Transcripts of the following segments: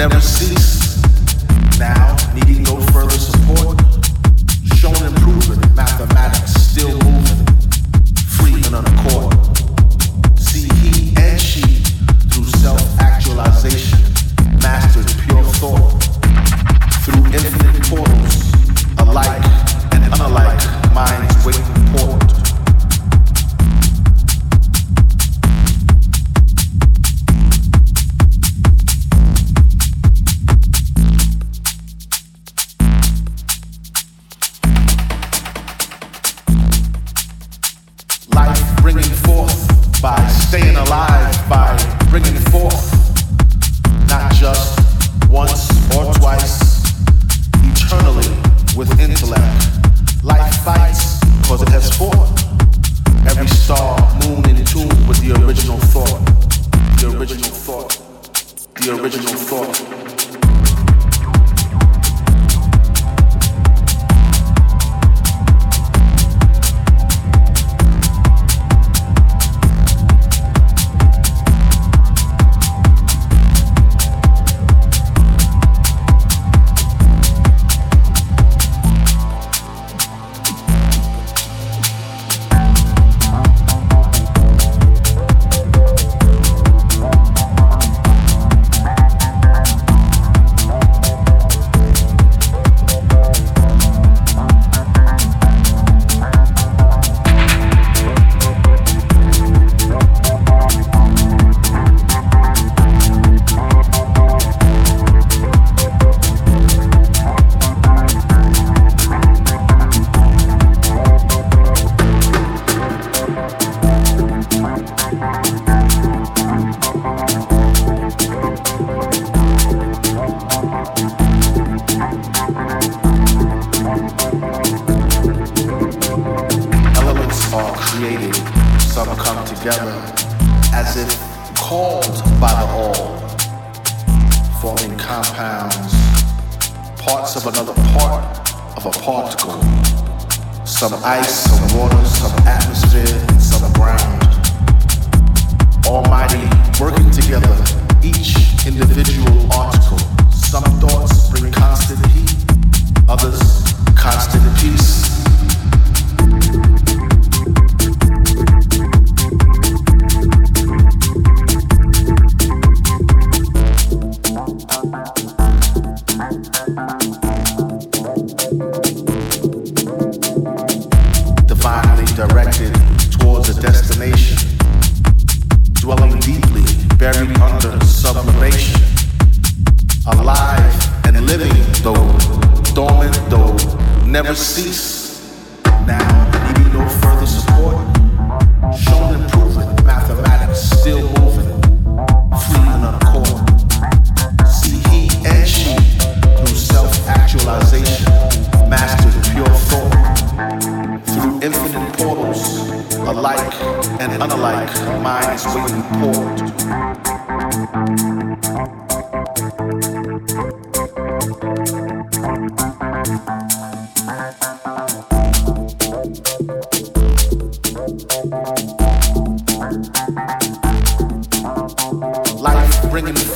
never cease.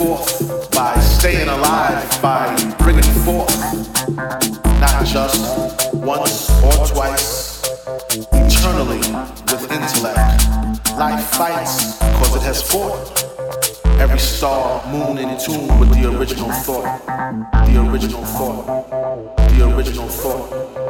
forth by staying alive, by bringing forth not just once or twice, eternally with intellect. Life fights because it has fought. Every star, moon in tune with the original thought, the original thought, the original thought.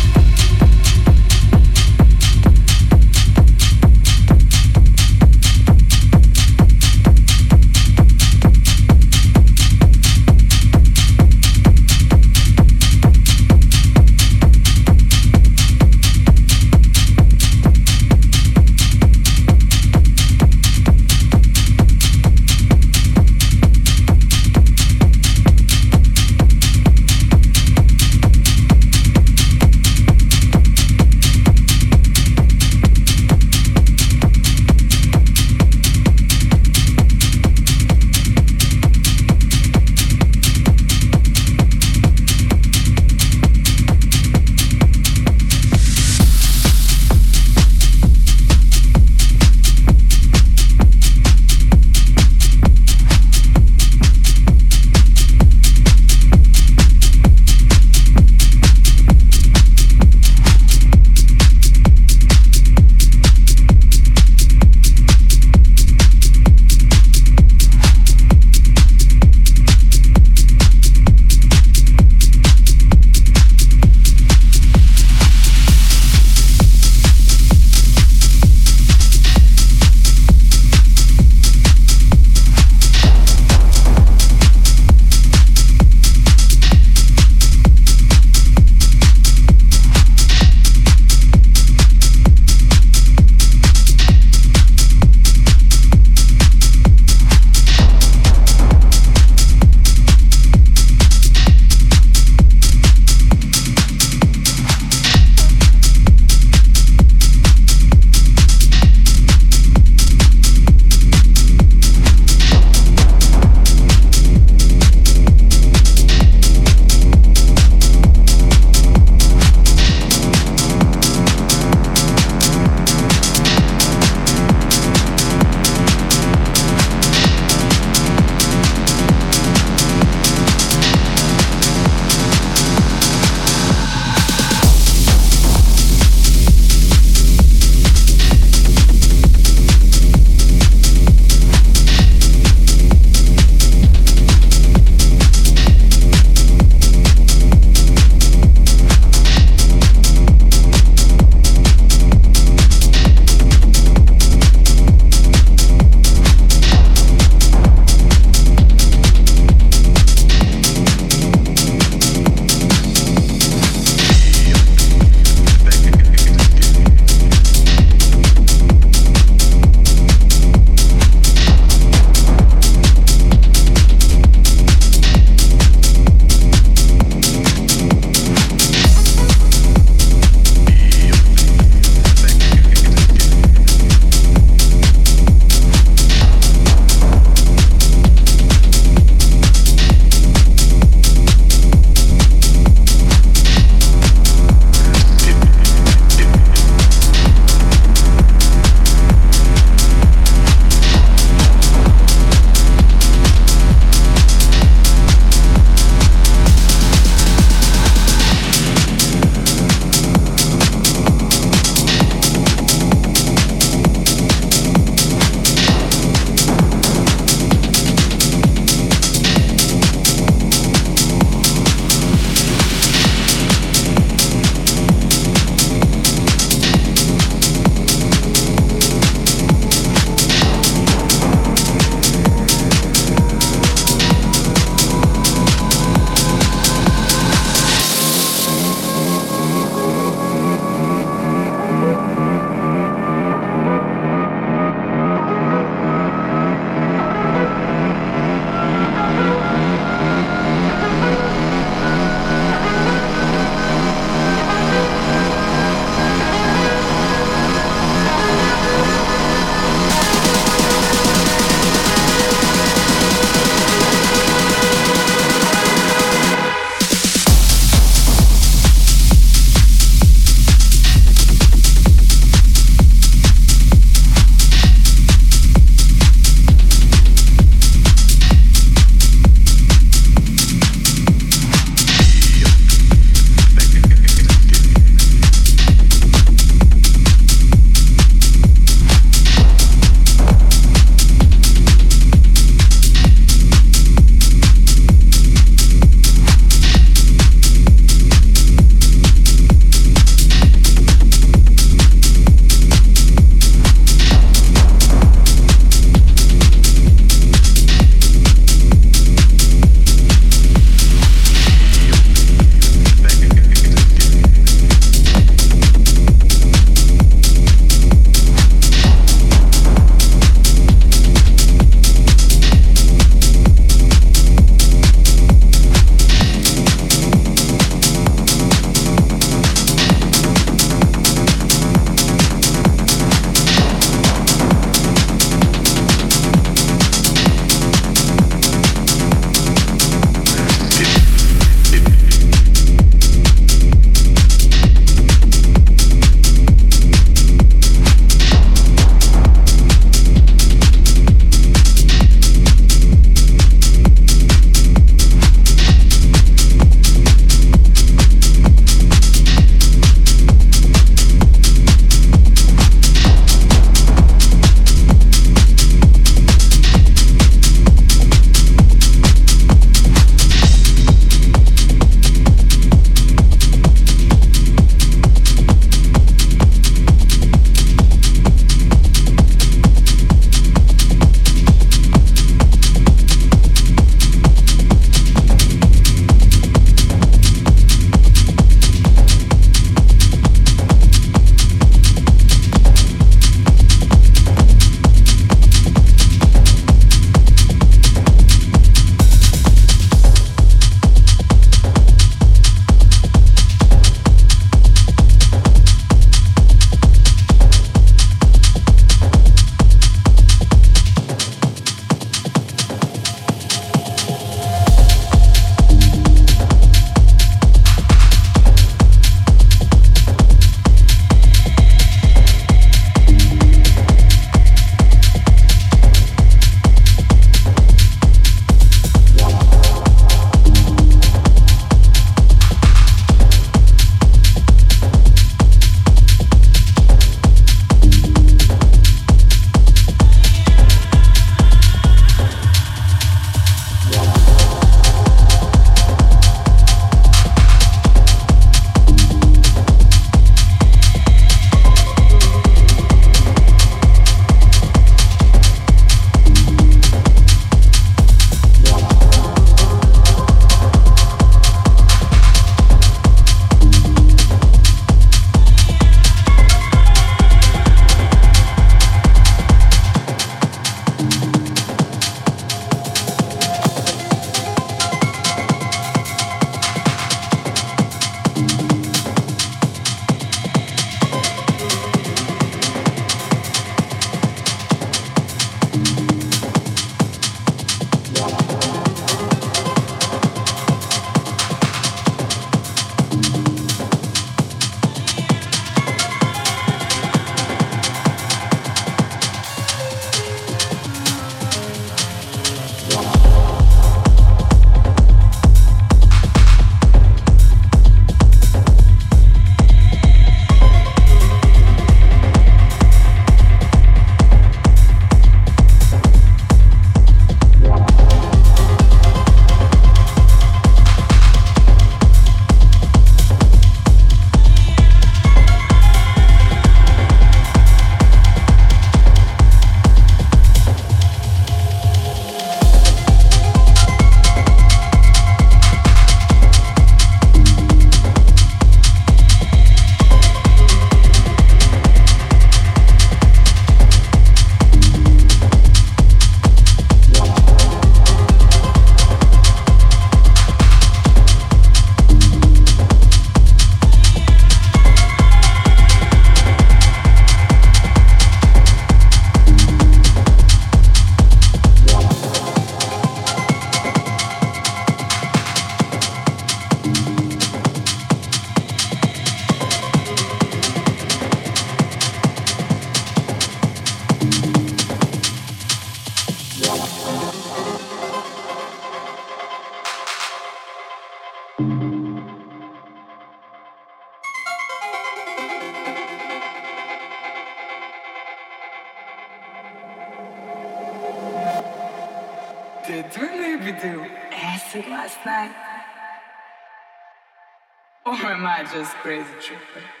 Just crazy tripping?